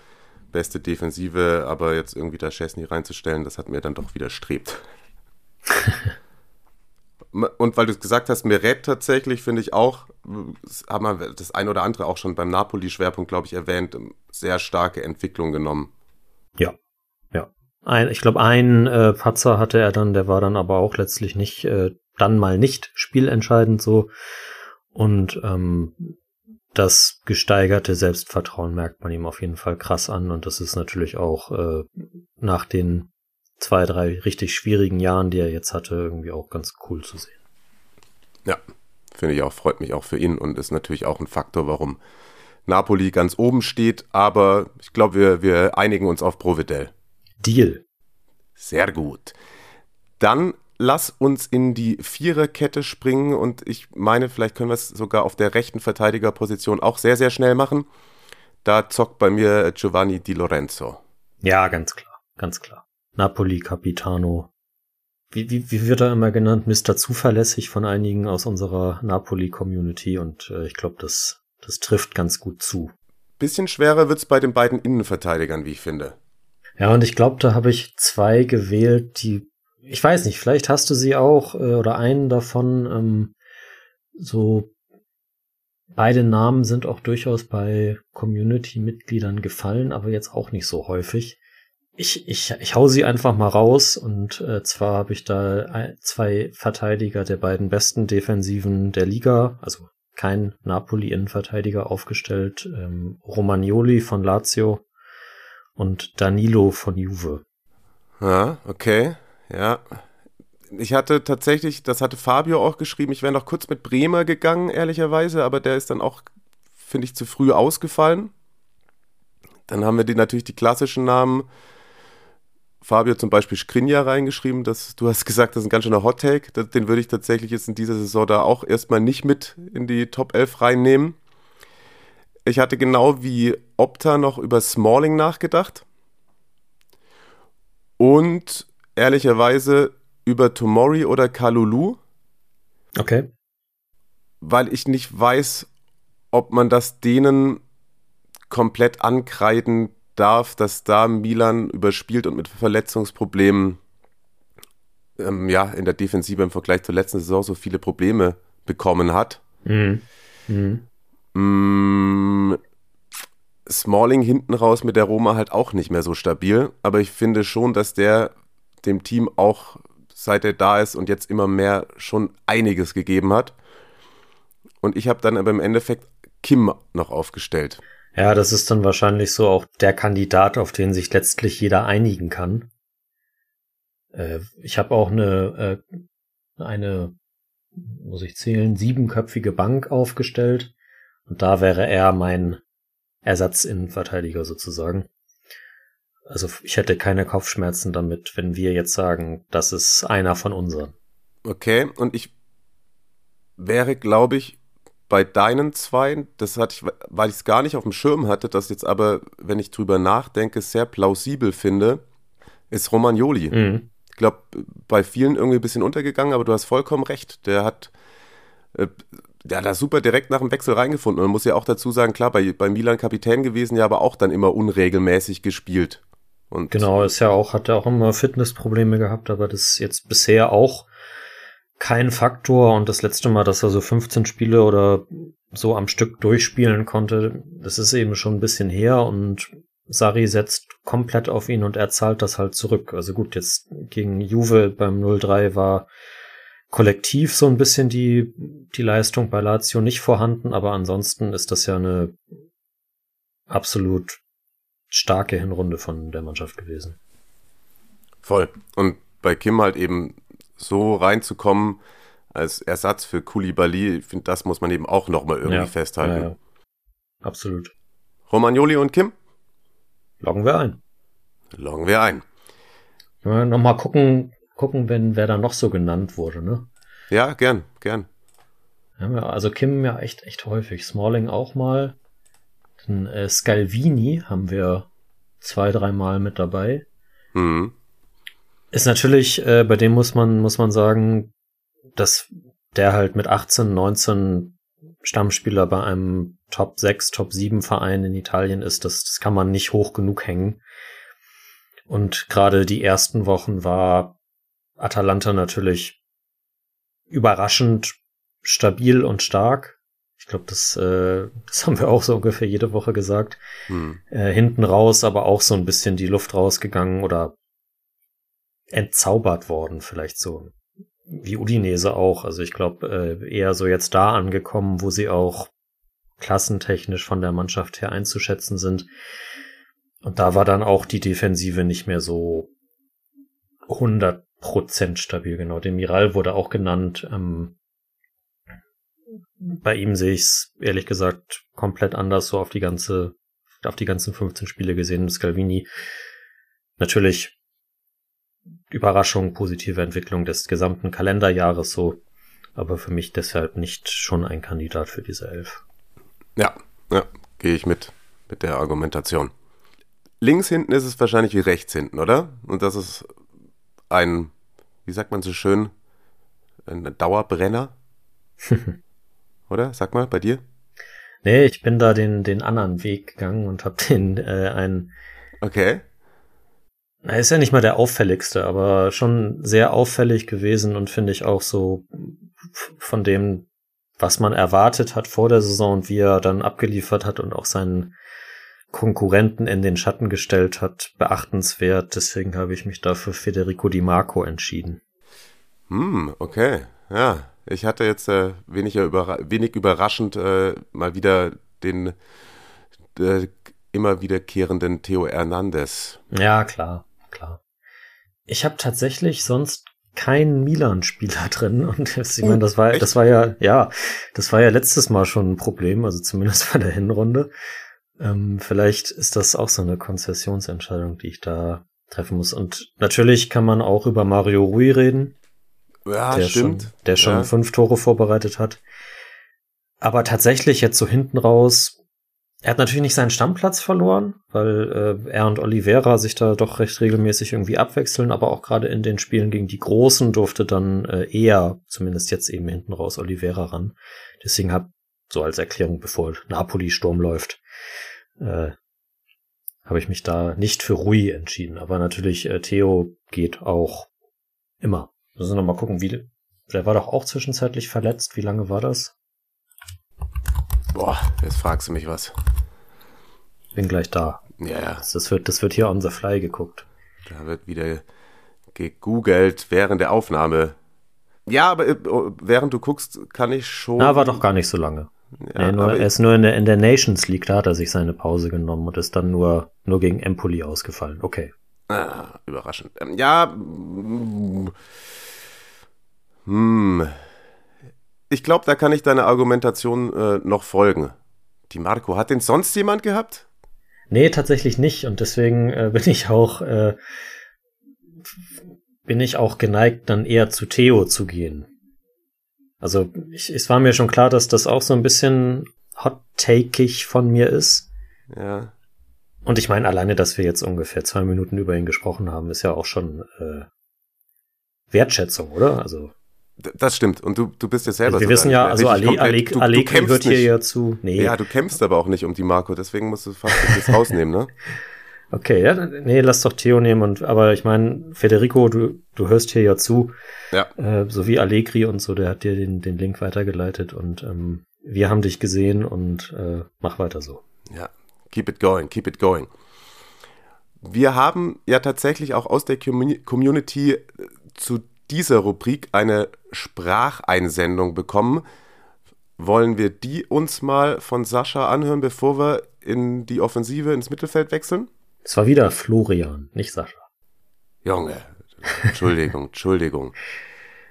beste Defensive, aber jetzt irgendwie da Chesney reinzustellen, das hat mir dann doch widerstrebt. Und weil du es gesagt hast, Meret tatsächlich, finde ich auch, haben wir das ein oder andere auch schon beim Napoli-Schwerpunkt, glaube ich, erwähnt, sehr starke Entwicklung genommen. Ja, ja. Ein, ich glaube, ein äh, Patzer hatte er dann, der war dann aber auch letztlich nicht, äh, dann mal nicht spielentscheidend so. Und ähm, das gesteigerte Selbstvertrauen merkt man ihm auf jeden Fall krass an. Und das ist natürlich auch äh, nach den zwei, drei richtig schwierigen Jahren, die er jetzt hatte, irgendwie auch ganz cool zu sehen. Ja, finde ich auch, freut mich auch für ihn und ist natürlich auch ein Faktor, warum Napoli ganz oben steht. Aber ich glaube, wir, wir einigen uns auf Providel. Deal. Sehr gut. Dann lass uns in die Viererkette springen und ich meine, vielleicht können wir es sogar auf der rechten Verteidigerposition auch sehr, sehr schnell machen. Da zockt bei mir Giovanni Di Lorenzo. Ja, ganz klar, ganz klar. Napoli Capitano. Wie, wie, wie wird er immer genannt? Mr. Zuverlässig von einigen aus unserer Napoli-Community und äh, ich glaube, das, das trifft ganz gut zu. Bisschen schwerer wird's bei den beiden Innenverteidigern, wie ich finde. Ja, und ich glaube, da habe ich zwei gewählt, die, ich weiß nicht, vielleicht hast du sie auch äh, oder einen davon, ähm, so beide Namen sind auch durchaus bei Community-Mitgliedern gefallen, aber jetzt auch nicht so häufig. Ich, ich, ich hau sie einfach mal raus und äh, zwar habe ich da zwei Verteidiger der beiden besten Defensiven der Liga, also kein Napoli-Innenverteidiger aufgestellt, ähm, Romagnoli von Lazio und Danilo von Juve. Ja, okay, ja. Ich hatte tatsächlich, das hatte Fabio auch geschrieben, ich wäre noch kurz mit Bremer gegangen, ehrlicherweise, aber der ist dann auch, finde ich, zu früh ausgefallen. Dann haben wir die, natürlich die klassischen Namen Fabio zum Beispiel Skrinja reingeschrieben, dass du hast gesagt, das ist ein ganz schöner Hot Take. Den würde ich tatsächlich jetzt in dieser Saison da auch erstmal nicht mit in die Top 11 reinnehmen. Ich hatte genau wie Opta noch über Smalling nachgedacht. Und ehrlicherweise über Tomori oder Kalulu. Okay. Weil ich nicht weiß, ob man das denen komplett ankreiden darf, dass da Milan überspielt und mit Verletzungsproblemen ähm, ja in der Defensive im Vergleich zur letzten Saison so viele Probleme bekommen hat. Mhm. Mhm. Mm, Smalling hinten raus mit der Roma halt auch nicht mehr so stabil, aber ich finde schon, dass der dem Team auch seit er da ist und jetzt immer mehr schon einiges gegeben hat. Und ich habe dann aber im Endeffekt Kim noch aufgestellt. Ja, das ist dann wahrscheinlich so auch der Kandidat, auf den sich letztlich jeder einigen kann. Äh, ich habe auch eine, äh, eine, muss ich zählen, siebenköpfige Bank aufgestellt. Und da wäre er mein Ersatzinnenverteidiger sozusagen. Also ich hätte keine Kopfschmerzen damit, wenn wir jetzt sagen, das ist einer von unseren. Okay, und ich wäre, glaube ich, bei deinen zwei, das hatte ich, weil ich es gar nicht auf dem Schirm hatte, das jetzt aber, wenn ich drüber nachdenke, sehr plausibel finde, ist Romagnoli. Mhm. Ich glaube, bei vielen irgendwie ein bisschen untergegangen, aber du hast vollkommen recht. Der hat, äh, der hat da super direkt nach dem Wechsel reingefunden. Und man muss ja auch dazu sagen, klar, bei, bei Milan Kapitän gewesen, ja, aber auch dann immer unregelmäßig gespielt. Und genau, ist ja auch, hat er auch immer Fitnessprobleme gehabt, aber das ist jetzt bisher auch kein Faktor. Und das letzte Mal, dass er so 15 Spiele oder so am Stück durchspielen konnte, das ist eben schon ein bisschen her. Und Sari setzt komplett auf ihn und er zahlt das halt zurück. Also gut, jetzt gegen Juve beim 0-3 war kollektiv so ein bisschen die, die Leistung bei Lazio nicht vorhanden, aber ansonsten ist das ja eine absolut starke Hinrunde von der Mannschaft gewesen. Voll. Und bei Kim halt eben so reinzukommen als Ersatz für Koulibaly, ich finde, das muss man eben auch nochmal irgendwie ja, festhalten. Ja, ja. Absolut. Romagnoli und Kim? Loggen wir ein. Loggen wir ein. Ja, nochmal gucken, gucken, wenn wer da noch so genannt wurde, ne? Ja, gern, gern. Ja, also Kim ja echt, echt häufig. Smalling auch mal. Dann äh, Scalvini haben wir zwei, dreimal mit dabei. Mhm. Ist natürlich, äh, bei dem muss man, muss man sagen, dass der halt mit 18, 19 Stammspieler bei einem Top 6, Top 7 Verein in Italien ist, das, das kann man nicht hoch genug hängen. Und gerade die ersten Wochen war Atalanta natürlich überraschend stabil und stark. Ich glaube, das, äh, das haben wir auch so ungefähr jede Woche gesagt. Hm. Äh, hinten raus, aber auch so ein bisschen die Luft rausgegangen oder entzaubert worden, vielleicht so. Wie Udinese auch. Also ich glaube, äh, eher so jetzt da angekommen, wo sie auch klassentechnisch von der Mannschaft her einzuschätzen sind. Und da war dann auch die Defensive nicht mehr so 100% stabil, genau. Den Miral wurde auch genannt. Ähm, bei ihm sehe ich es ehrlich gesagt komplett anders, so auf die ganze, auf die ganzen 15 Spiele gesehen. Scalvini natürlich Überraschung, positive Entwicklung des gesamten Kalenderjahres so, aber für mich deshalb nicht schon ein Kandidat für diese Elf. Ja, ja, gehe ich mit, mit der Argumentation links hinten ist es wahrscheinlich wie rechts hinten, oder? Und das ist ein, wie sagt man so schön, ein Dauerbrenner. oder? Sag mal, bei dir? Nee, ich bin da den, den anderen Weg gegangen und hab den äh, einen. Okay. Er ist ja nicht mal der auffälligste, aber schon sehr auffällig gewesen und finde ich auch so von dem, was man erwartet hat vor der Saison und wie er dann abgeliefert hat und auch seinen Konkurrenten in den Schatten gestellt hat, beachtenswert. Deswegen habe ich mich dafür Federico Di Marco entschieden. Hm, okay. Ja, ich hatte jetzt äh, wenig, überra wenig überraschend äh, mal wieder den äh, immer wiederkehrenden Theo Hernandez. Ja, klar, klar. Ich habe tatsächlich sonst keinen Milan-Spieler drin und ich meine, das war, das war ja, ja, das war ja letztes Mal schon ein Problem, also zumindest bei der Hinrunde. Ähm, vielleicht ist das auch so eine Konzessionsentscheidung, die ich da treffen muss. Und natürlich kann man auch über Mario Rui reden. Ja, der stimmt. Schon, der schon ja. fünf Tore vorbereitet hat. Aber tatsächlich jetzt so hinten raus, er hat natürlich nicht seinen Stammplatz verloren, weil äh, er und Oliveira sich da doch recht regelmäßig irgendwie abwechseln, aber auch gerade in den Spielen gegen die Großen durfte dann äh, eher, zumindest jetzt eben hinten raus, Oliveira ran. Deswegen hab so als Erklärung, bevor Napoli Sturm läuft, äh, habe ich mich da nicht für Rui entschieden. Aber natürlich, äh, Theo geht auch immer. Wir müssen noch mal gucken, wie. Der war doch auch zwischenzeitlich verletzt. Wie lange war das? Boah, jetzt fragst du mich was. Bin gleich da. Ja, ja. Das wird, das wird hier on the fly geguckt. Da wird wieder gegoogelt während der Aufnahme. Ja, aber äh, während du guckst, kann ich schon. Na, war doch gar nicht so lange. Ja, nee, nur, er ist nur in der, in der Nations League, da hat er sich seine Pause genommen und ist dann nur, nur gegen Empoli ausgefallen. Okay. Ah, überraschend. Ähm, ja. Hm. Ich glaube, da kann ich deiner Argumentation äh, noch folgen. Die Marco, hat denn sonst jemand gehabt? Nee, tatsächlich nicht. Und deswegen äh, bin ich auch, äh, bin ich auch geneigt, dann eher zu Theo zu gehen. Also ich, es war mir schon klar, dass das auch so ein bisschen hot-takeig von mir ist. Ja. Und ich meine, alleine, dass wir jetzt ungefähr zwei Minuten über ihn gesprochen haben, ist ja auch schon äh, Wertschätzung, oder? Also Das stimmt. Und du, du bist ja selber wir so wissen ja, also komplett- Ale, du- du Allegri kämpfst hört hier ja zu. Nee, Ja, du kämpfst aber auch nicht um die Marco, deswegen musst du fast das rausnehmen, ne? okay, ja, nee, lass doch Theo nehmen. Und aber ich meine, Federico, du, du hörst hier ja zu. Ja. Äh, so wie Allegri und so, der hat dir den, den Link weitergeleitet und ähm, wir haben dich gesehen und äh, mach weiter so. Ja, keep it going, keep it going. Wir haben ja tatsächlich auch aus der Commu- Community äh, zu dieser Rubrik eine Spracheinsendung bekommen. Wollen wir die uns mal von Sascha anhören, bevor wir in die Offensive ins Mittelfeld wechseln? Es war wieder Florian, nicht Sascha. Junge, Entschuldigung, Entschuldigung.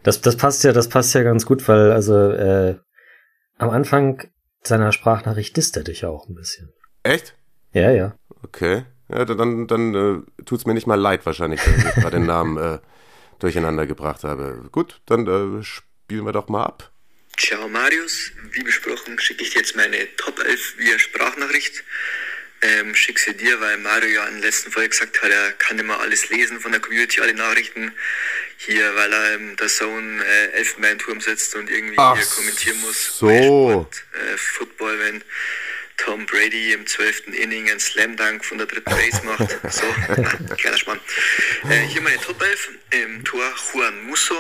Das, das passt ja, das passt ja ganz gut, weil also äh, am Anfang seiner Sprachnachricht disst er dich ja auch ein bisschen. Echt? Ja, ja. Okay. Ja, dann dann äh, tut es mir nicht mal leid wahrscheinlich, dass ich gerade den Namen äh, durcheinander gebracht habe. Gut, dann äh, spielen wir doch mal ab. Ciao Marius, wie besprochen schicke ich dir jetzt meine Top 11 via Sprachnachricht. Ähm, schick sie dir, weil Mario ja in der letzten Folge gesagt hat, er kann immer alles lesen von der Community, alle Nachrichten. Hier, weil er im der Zone äh, Elfenbeinturm sitzt und irgendwie Ach hier kommentieren muss. so. bei Sport, äh, Football, wenn Tom Brady im 12. Inning einen Slam Dunk von der dritten Base macht. So, na, kleiner Spann. Äh, hier meine Top 11. Im Tor Juan Musso.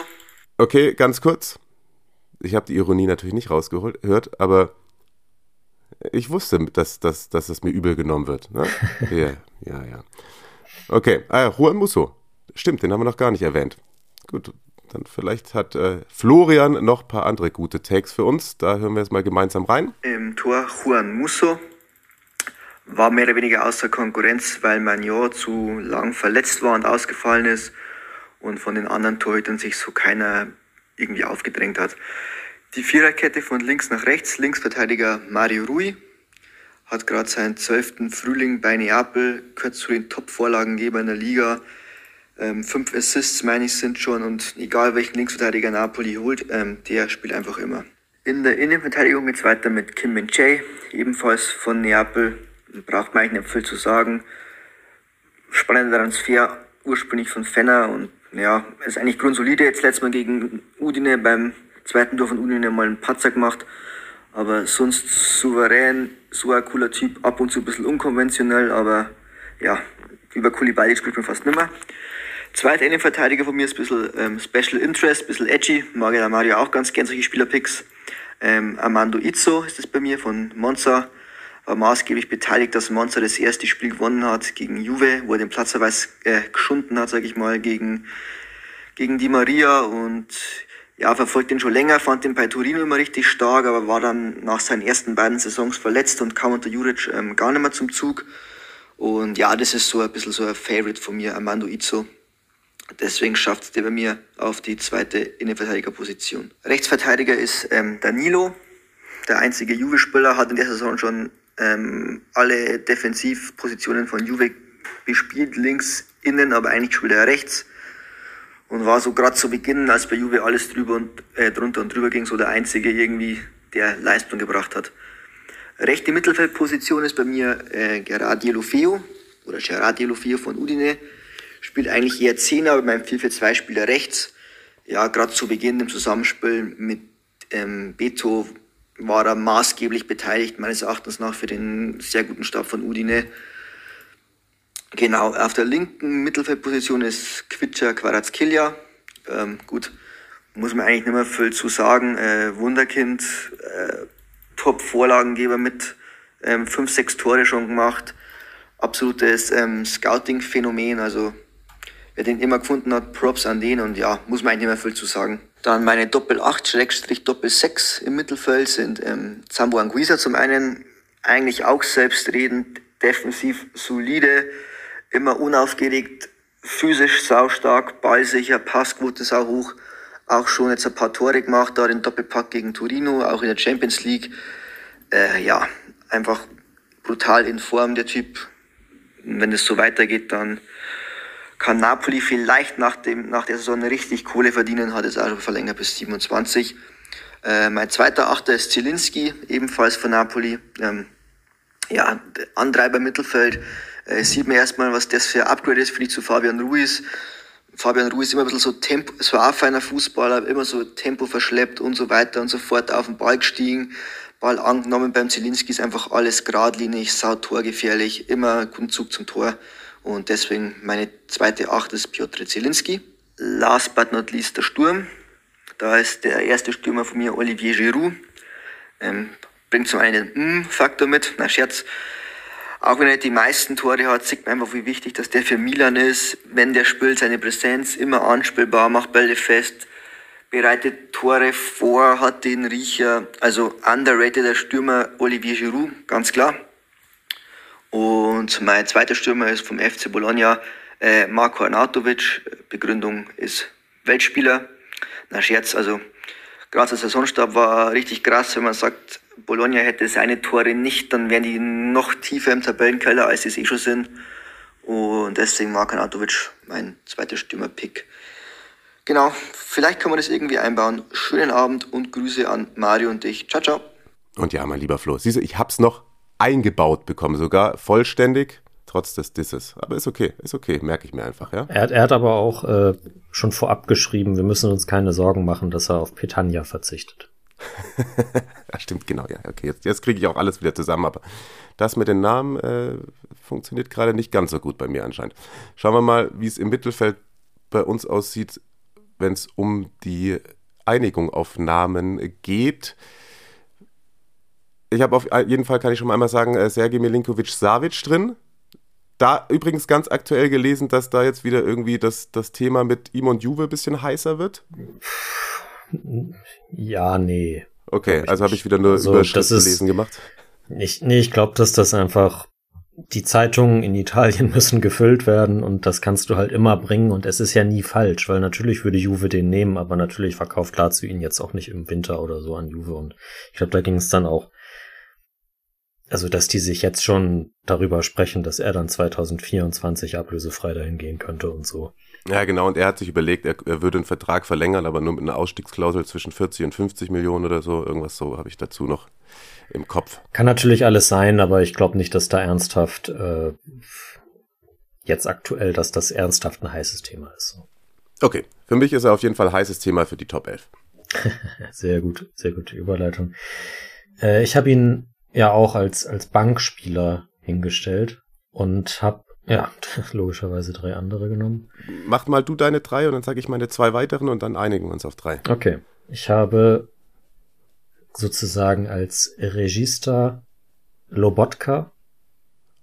Okay, ganz kurz. ich habe die Ironie natürlich nicht rausgehört, aber ich wusste, dass, dass, dass es mir übel genommen wird. Ne? ja, ja, ja. Okay, ah, Juan Musso. Stimmt, den haben wir noch gar nicht erwähnt. Gut, dann vielleicht hat äh, Florian noch ein paar andere gute Takes für uns. Da hören wir jetzt mal gemeinsam rein. Im Tor Juan Musso war mehr oder weniger außer Konkurrenz, weil Magnon zu lang verletzt war und ausgefallen ist und von den anderen Torhütern sich so keiner irgendwie aufgedrängt hat. Die Viererkette von links nach rechts, Linksverteidiger Mario Rui, hat gerade seinen zwölften Frühling bei Neapel, gehört zu den Top-Vorlagengeber in der Liga. Ähm, fünf Assists, meine ich, sind schon und egal welchen Linksverteidiger Napoli holt, ähm, der spielt einfach immer. In der Innenverteidigung geht es weiter mit Kim Min Jae, ebenfalls von Neapel. Braucht man eigentlich nicht viel zu sagen. Spannender Transfer, ursprünglich von Fenner und ja, ist eigentlich grundsolide. Jetzt letztes Mal gegen Udine beim zweiten Tor von Udine mal einen Patzer gemacht. Aber sonst souverän, so ein cooler Typ, ab und zu ein bisschen unkonventionell, aber ja, über Kulibali spricht man fast nimmer. Zweiter Innenverteidiger von mir ist ein bisschen ähm, Special Interest, ein bisschen edgy. Mag ja Mario auch ganz gern solche Spielerpicks. Ähm, Armando Izzo ist das bei mir von Monza. War maßgeblich beteiligt, dass Monza das erste Spiel gewonnen hat gegen Juve, wo er den Platzerweis äh, geschunden hat, sage ich mal, gegen, gegen Di Maria und ja, verfolgt ihn schon länger, fand ihn bei Torino immer richtig stark, aber war dann nach seinen ersten beiden Saisons verletzt und kam unter Juric ähm, gar nicht mehr zum Zug. Und ja, das ist so ein bisschen so ein Favorite von mir, Armando Izzo. Deswegen schafft es der bei mir auf die zweite Innenverteidigerposition. Rechtsverteidiger ist ähm, Danilo, der einzige Juve-Spieler, hat in der Saison schon ähm, alle Defensivpositionen von Juve bespielt, links, innen, aber eigentlich spielt er rechts und war so gerade zu Beginn, als bei Juve alles drüber und äh, drunter und drüber ging, so der einzige irgendwie, der Leistung gebracht hat. Rechte Mittelfeldposition ist bei mir äh, Gerard Dielofeo oder Gerard Dielofeo von Udine. Spielt eigentlich eher Zehner, beim 4-4-2 spielt er rechts. Ja, gerade zu Beginn im Zusammenspiel mit ähm, Beto war er maßgeblich beteiligt, meines Erachtens nach, für den sehr guten Stab von Udine. Genau, auf der linken Mittelfeldposition ist Quitscher Quarazkilja. Ähm, gut, muss man eigentlich nicht mehr viel zu sagen. Äh, Wunderkind, äh, Top-Vorlagengeber mit ähm, fünf, sechs Tore schon gemacht. Absolutes ähm, Scouting-Phänomen. Also wer den immer gefunden hat, Props an den und ja, muss man eigentlich mehr viel zu sagen. Dann meine Doppel 8, Schrägstrich Doppel 6 im Mittelfeld sind ähm, Zambo Anguisa zum einen, eigentlich auch selbstredend, defensiv solide, immer unaufgeregt, physisch saustark, ballsicher, Passquote sau hoch. Auch schon jetzt ein paar Tore gemacht, da den Doppelpack gegen Torino, auch in der Champions League. Äh, ja, einfach brutal in Form, der Typ. wenn es so weitergeht, dann kann Napoli vielleicht nach, dem, nach der Saison richtig Kohle verdienen, hat es auch schon verlängert bis 27. Äh, mein zweiter Achter ist Zielinski, ebenfalls von Napoli. Ähm, ja, Antreiber Mittelfeld äh, sieht man erstmal, was das für ein Upgrade ist, finde ich, zu Fabian Ruiz. Fabian Ruiz immer ein bisschen so Tempo, so ein feiner Fußballer, immer so Tempo verschleppt und so weiter und so fort auf den Ball gestiegen. Ball angenommen beim Zielinski ist einfach alles geradlinig, sau torgefährlich, immer guten Zug zum Tor. Und deswegen meine zweite Acht ist Piotr Zielinski. Last but not least der Sturm. Da ist der erste Stürmer von mir Olivier Giroud. Ähm, bringt zum einen den faktor mit, na Scherz. Auch wenn er die meisten Tore hat, sieht man einfach, wie wichtig, dass der für Milan ist. Wenn der spielt, seine Präsenz immer anspielbar, macht Bälle fest, bereitet Tore vor, hat den Riecher. Also underrated der Stürmer Olivier Giroud, ganz klar. Und mein zweiter Stürmer ist vom FC Bologna, äh, Marco Arnautovic. Begründung ist Weltspieler. Na Scherz, also gerade der Saisonstab war richtig krass, wenn man sagt, Bologna hätte seine Tore nicht, dann wären die noch tiefer im Tabellenkeller, als sie es eh schon sind. Und deswegen Marko Anatovic mein zweiter Stürmer-Pick. Genau, vielleicht kann man das irgendwie einbauen. Schönen Abend und Grüße an Mario und dich. Ciao, ciao. Und ja, mein lieber Flo, siehst du, ich hab's noch eingebaut bekommen, sogar vollständig, trotz des Disses. Aber ist okay, ist okay, merke ich mir einfach, ja. Er, er hat aber auch äh, schon vorab geschrieben, wir müssen uns keine Sorgen machen, dass er auf Petania verzichtet. ja, stimmt, genau, ja. Okay, jetzt, jetzt kriege ich auch alles wieder zusammen, aber das mit den Namen äh, funktioniert gerade nicht ganz so gut bei mir anscheinend. Schauen wir mal, wie es im Mittelfeld bei uns aussieht, wenn es um die Einigung auf Namen geht. Ich habe auf jeden Fall, kann ich schon mal einmal sagen, äh, Sergej Milinkovic-Savic drin. Da übrigens ganz aktuell gelesen, dass da jetzt wieder irgendwie das, das Thema mit ihm und Juve ein bisschen heißer wird. Ja, nee. Okay, also habe ich wieder nur also, Überschrift gelesen gemacht. Ich, nee, ich glaube, dass das einfach die Zeitungen in Italien müssen gefüllt werden und das kannst du halt immer bringen und es ist ja nie falsch, weil natürlich würde Juve den nehmen, aber natürlich verkauft Lazio ihn jetzt auch nicht im Winter oder so an Juve und ich glaube, da ging es dann auch, also dass die sich jetzt schon darüber sprechen, dass er dann 2024 ablösefrei dahin gehen könnte und so. Ja, genau, und er hat sich überlegt, er, er würde einen Vertrag verlängern, aber nur mit einer Ausstiegsklausel zwischen 40 und 50 Millionen oder so, irgendwas so habe ich dazu noch im Kopf. Kann natürlich alles sein, aber ich glaube nicht, dass da ernsthaft äh, jetzt aktuell, dass das ernsthaft ein heißes Thema ist. Okay, für mich ist er auf jeden Fall ein heißes Thema für die Top 11. sehr gut, sehr gute Überleitung. Äh, ich habe ihn ja auch als, als Bankspieler hingestellt und habe ja, logischerweise drei andere genommen. Mach mal du deine drei und dann sage ich meine zwei weiteren und dann einigen wir uns auf drei. Okay. Ich habe sozusagen als Register Lobotka.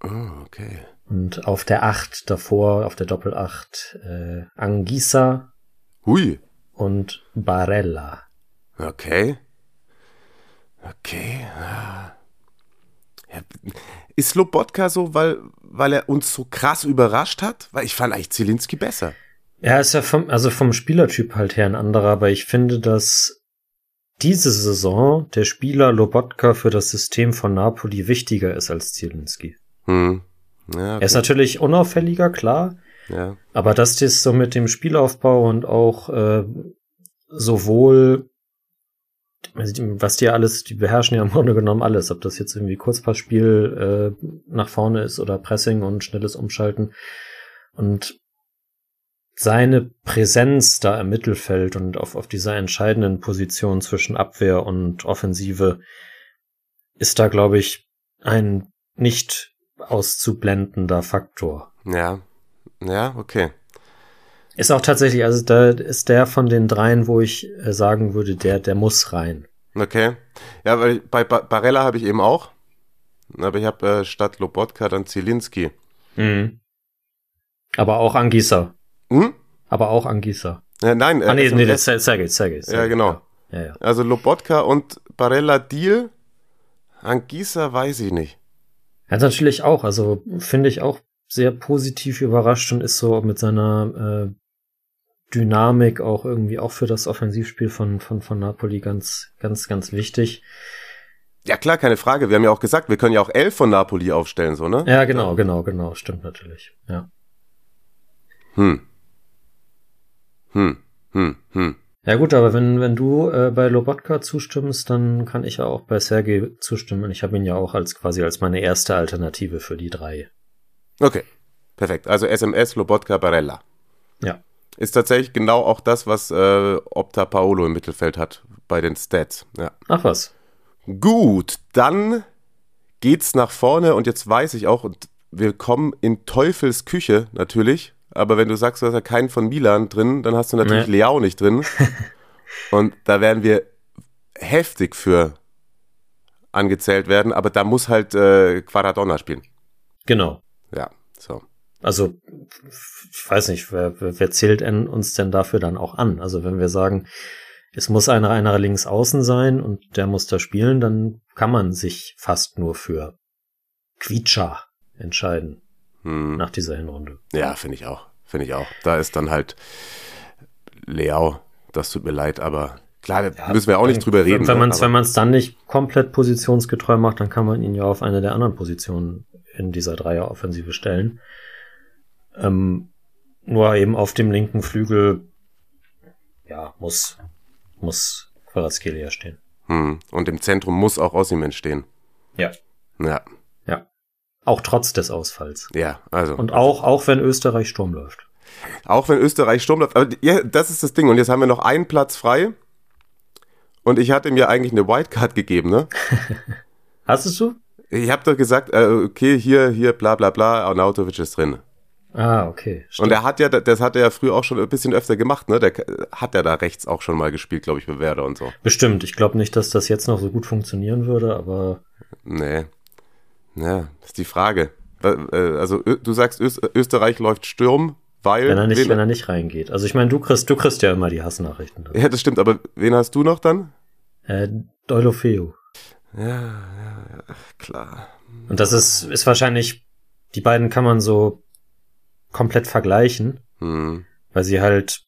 Oh, okay. Und auf der Acht davor, auf der Doppelacht, äh, Angisa. Hui. Und Barella. Okay. Okay. Ja, ist Lobotka so, weil, weil er uns so krass überrascht hat? Weil ich fand eigentlich Zielinski besser. Er ist ja vom, also vom Spielertyp halt her ein anderer, aber ich finde, dass diese Saison der Spieler Lobotka für das System von Napoli wichtiger ist als Zielinski. Hm. Ja. Er ist natürlich unauffälliger, klar. Ja. Aber dass das so mit dem Spielaufbau und auch äh, sowohl was die alles, die beherrschen ja im Grunde genommen alles, ob das jetzt irgendwie Kurzpassspiel äh, nach vorne ist oder Pressing und schnelles Umschalten. Und seine Präsenz da im Mittelfeld und auf, auf dieser entscheidenden Position zwischen Abwehr und Offensive ist da, glaube ich, ein nicht auszublendender Faktor. Ja, ja, okay. Ist auch tatsächlich, also da ist der von den dreien, wo ich äh, sagen würde, der, der muss rein. Okay. Ja, weil bei ba Barella habe ich eben auch. Aber ich habe äh, statt Lobotka dann Zielinski. Mhm. Aber auch Angisa. Hm? Aber auch Angisa. Ja, nein, äh, ah, nee, nee, das ist Sergej, Sergej. Ja, genau. Ja, ja. Also Lobotka und Barella Deal. Angisa weiß ich nicht. Ja, natürlich auch. Also finde ich auch sehr positiv überrascht und ist so mit seiner äh, Dynamik auch irgendwie auch für das Offensivspiel von, von, von Napoli ganz, ganz, ganz wichtig. Ja, klar, keine Frage. Wir haben ja auch gesagt, wir können ja auch elf von Napoli aufstellen, so, ne? Ja, genau, genau, genau. Stimmt natürlich. Ja. Hm. Hm, hm, hm. Ja gut, aber wenn, wenn du äh, bei Lobotka zustimmst, dann kann ich ja auch bei Sergei zustimmen. Ich habe ihn ja auch als quasi als meine erste Alternative für die drei. Okay, perfekt. Also SMS, Lobotka, Barella. Ja. Ist tatsächlich genau auch das, was äh, Opta Paolo im Mittelfeld hat bei den Stats. Ja. Ach was. Gut, dann geht's nach vorne und jetzt weiß ich auch, und wir kommen in Teufels Küche natürlich, aber wenn du sagst, du hast ja keinen von Milan drin, dann hast du natürlich nee. Leao nicht drin. und da werden wir heftig für angezählt werden, aber da muss halt äh, Quaradonna spielen. Genau. Ja, so. Also, ich weiß nicht, wer, wer zählt uns denn dafür dann auch an? Also, wenn wir sagen, es muss einer einer links außen sein und der muss da spielen, dann kann man sich fast nur für Quietscha entscheiden. Hm. Nach dieser Hinrunde. Ja, finde ich auch. Finde ich auch. Da ist dann halt Leao, das tut mir leid, aber klar, ja, müssen wir auch nicht drüber reden. Wenn man es wenn dann nicht komplett positionsgetreu macht, dann kann man ihn ja auf eine der anderen Positionen in dieser Dreieroffensive stellen. Ähm, nur eben auf dem linken Flügel, ja, muss, muss Quarazkelia stehen. Hm. Und im Zentrum muss auch Ossiman stehen. Ja. Ja. Auch trotz des Ausfalls. Ja, also. Und auch, auch wenn Österreich Sturm läuft. Auch wenn Österreich Sturm läuft. Aber ja, das ist das Ding. Und jetzt haben wir noch einen Platz frei. Und ich hatte mir eigentlich eine Wildcard gegeben, ne? Hast du? Ich habe doch gesagt, äh, okay, hier, hier, bla bla bla, Arnautovic ist drin. Ah, okay. Und er hat ja, das hat er ja früher auch schon ein bisschen öfter gemacht, ne? Der hat ja da rechts auch schon mal gespielt, glaube ich, bei Werder und so. Bestimmt. Ich glaube nicht, dass das jetzt noch so gut funktionieren würde, aber. Nee. Ja, ist die Frage. Äh, also du sagst, Österreich läuft Sturm, weil. Wenn er nicht, wenn er nicht reingeht. Also ich meine, du kriegst, du kriegst ja immer die Hassnachrichten. Dann. Ja, das stimmt, aber wen hast du noch dann? Äh, Deulofeu. Ja, ja, ja, klar. Und das ist, ist wahrscheinlich, die beiden kann man so komplett vergleichen, hm. weil sie halt,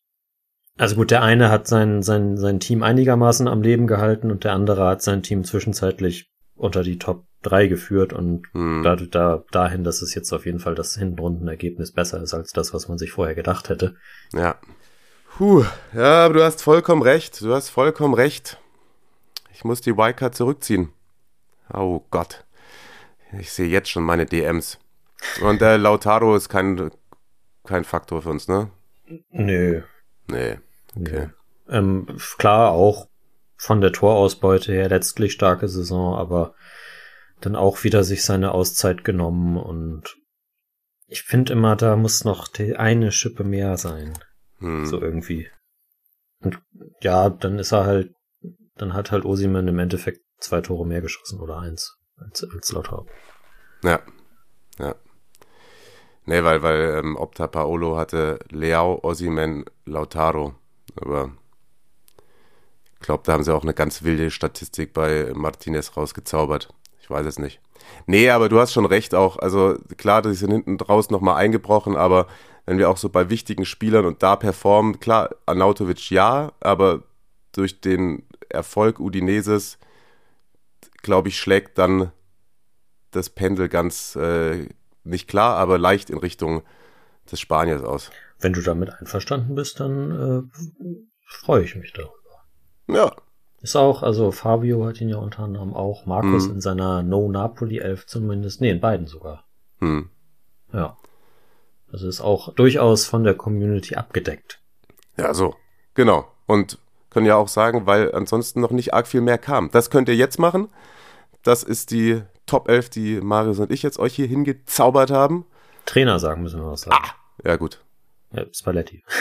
also gut, der eine hat sein, sein, sein Team einigermaßen am Leben gehalten und der andere hat sein Team zwischenzeitlich unter die Top 3 geführt und hm. da, da, dahin, dass es jetzt auf jeden Fall das Hintenrundenergebnis besser ist als das, was man sich vorher gedacht hätte. Ja. Puh, ja, aber du hast vollkommen recht. Du hast vollkommen recht. Ich muss die Wildcard zurückziehen. Oh Gott. Ich sehe jetzt schon meine DMs. Und der Lautaro ist kein, kein Faktor für uns, ne? Nö. Nee. Okay. Ähm, klar, auch von der Torausbeute her letztlich starke Saison, aber dann auch wieder sich seine Auszeit genommen und ich finde immer, da muss noch die eine Schippe mehr sein. Hm. So irgendwie. Und ja, dann ist er halt, dann hat halt Osiman im Endeffekt zwei Tore mehr geschossen oder eins als, als Lautaro. Ja. Ja. Nee, weil, weil ähm, Opta Paolo hatte Leao, Osimen, Lautaro. Aber ich glaube, da haben sie auch eine ganz wilde Statistik bei Martinez rausgezaubert. Ich weiß es nicht. Nee, aber du hast schon recht auch. Also klar, die sind hinten draus nochmal eingebrochen, aber wenn wir auch so bei wichtigen Spielern und da performen, klar, Arnautovic ja, aber durch den Erfolg Udineses, glaube ich, schlägt dann das Pendel ganz äh, nicht klar, aber leicht in Richtung des Spaniers aus. Wenn du damit einverstanden bist, dann äh, freue ich mich darüber. Ja. Ist auch, also Fabio hat ihn ja unter anderem auch, Markus Hm. in seiner No Napoli 11 zumindest, nee, in beiden sogar. Hm. Ja. Also ist auch durchaus von der Community abgedeckt. Ja, so. Genau. Und können ja auch sagen, weil ansonsten noch nicht arg viel mehr kam. Das könnt ihr jetzt machen. Das ist die Top 11, die Marius und ich jetzt euch hier hingezaubert haben. Trainer sagen müssen wir was sagen. Ja, gut. Ja, Spalletti.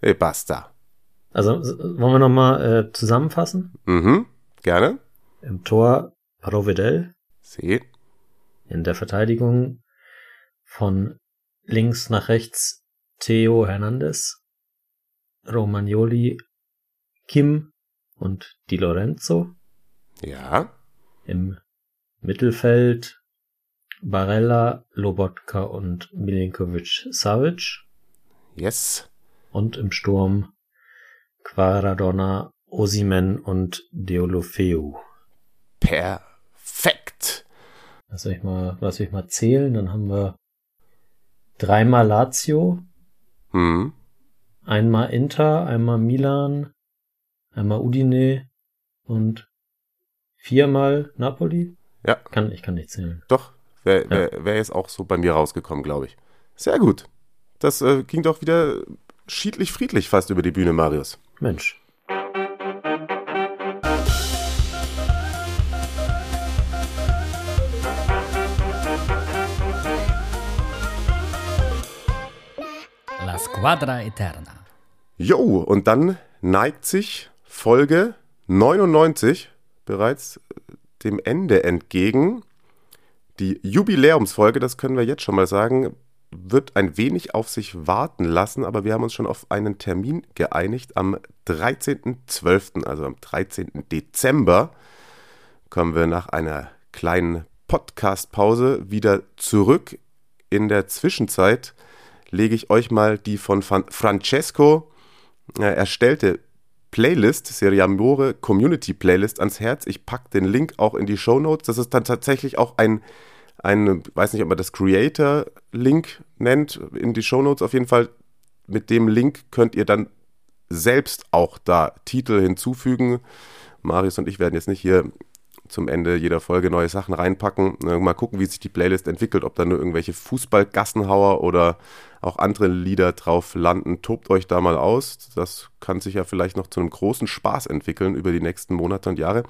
E basta. Also wollen wir nochmal äh, zusammenfassen? Mhm. Gerne. Im Tor Provedel, See. in der Verteidigung von links nach rechts Theo Hernandez, Romagnoli, Kim und Di Lorenzo. Ja. Im Mittelfeld Barella, Lobotka und Milinkovic Savic. Yes. Und im Sturm Quaradonna, Osimen und Deulofeu. Perfekt. Lass ich mal, lass ich mal zählen, dann haben wir dreimal Lazio, Hm. einmal Inter, einmal Milan, einmal Udine und viermal Napoli. Ja. Kann, ich kann nicht zählen. Doch. Wäre wär, wär jetzt auch so bei mir rausgekommen, glaube ich. Sehr gut. Das äh, ging doch wieder schiedlich friedlich fast über die Bühne, Marius. Mensch. La Squadra Eterna. Jo, und dann neigt sich Folge 99 bereits äh, dem Ende entgegen. Die Jubiläumsfolge, das können wir jetzt schon mal sagen, wird ein wenig auf sich warten lassen, aber wir haben uns schon auf einen Termin geeinigt. Am 13.12., also am 13. Dezember, kommen wir nach einer kleinen Podcast-Pause wieder zurück. In der Zwischenzeit lege ich euch mal die von Francesco äh, erstellte Playlist, Serie Amore Community Playlist ans Herz. Ich packe den Link auch in die Show Notes. Das ist dann tatsächlich auch ein, ein weiß nicht, ob man das Creator-Link nennt, in die Show Notes auf jeden Fall. Mit dem Link könnt ihr dann selbst auch da Titel hinzufügen. Marius und ich werden jetzt nicht hier zum Ende jeder Folge neue Sachen reinpacken. Mal gucken, wie sich die Playlist entwickelt, ob da nur irgendwelche Fußball-Gassenhauer oder auch andere Lieder drauf landen. Tobt euch da mal aus. Das kann sich ja vielleicht noch zu einem großen Spaß entwickeln über die nächsten Monate und Jahre.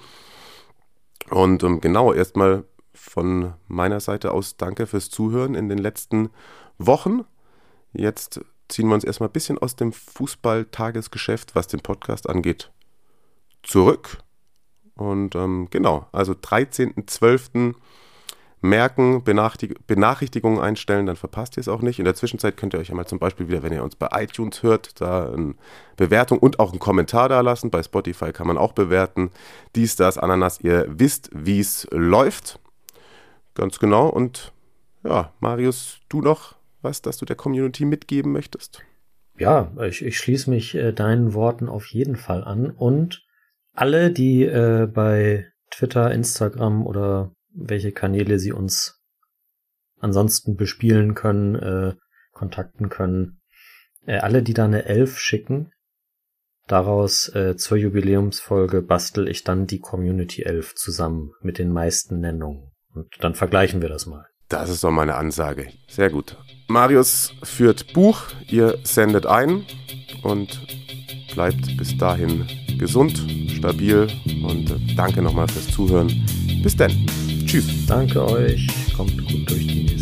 Und ähm, genau, erstmal von meiner Seite aus danke fürs Zuhören in den letzten Wochen. Jetzt ziehen wir uns erstmal ein bisschen aus dem Fußball-Tagesgeschäft, was den Podcast angeht, zurück. Und ähm, genau, also 13.12 merken, Benachrichtigungen einstellen, dann verpasst ihr es auch nicht. In der Zwischenzeit könnt ihr euch einmal zum Beispiel wieder, wenn ihr uns bei iTunes hört, da eine Bewertung und auch einen Kommentar da lassen. Bei Spotify kann man auch bewerten. Dies, das, Ananas, ihr wisst, wie es läuft. Ganz genau. Und ja, Marius, du noch was, das du der Community mitgeben möchtest? Ja, ich, ich schließe mich äh, deinen Worten auf jeden Fall an. Und alle, die äh, bei Twitter, Instagram oder welche Kanäle sie uns ansonsten bespielen können, äh, kontakten können. Äh, alle, die da eine Elf schicken, daraus äh, zur Jubiläumsfolge bastel ich dann die Community Elf zusammen mit den meisten Nennungen. Und dann vergleichen wir das mal. Das ist doch meine Ansage. Sehr gut. Marius führt Buch, ihr sendet ein und bleibt bis dahin gesund, stabil und äh, danke nochmal fürs Zuhören. Bis dann. Tschüss. Danke euch. Kommt gut durch die nächsten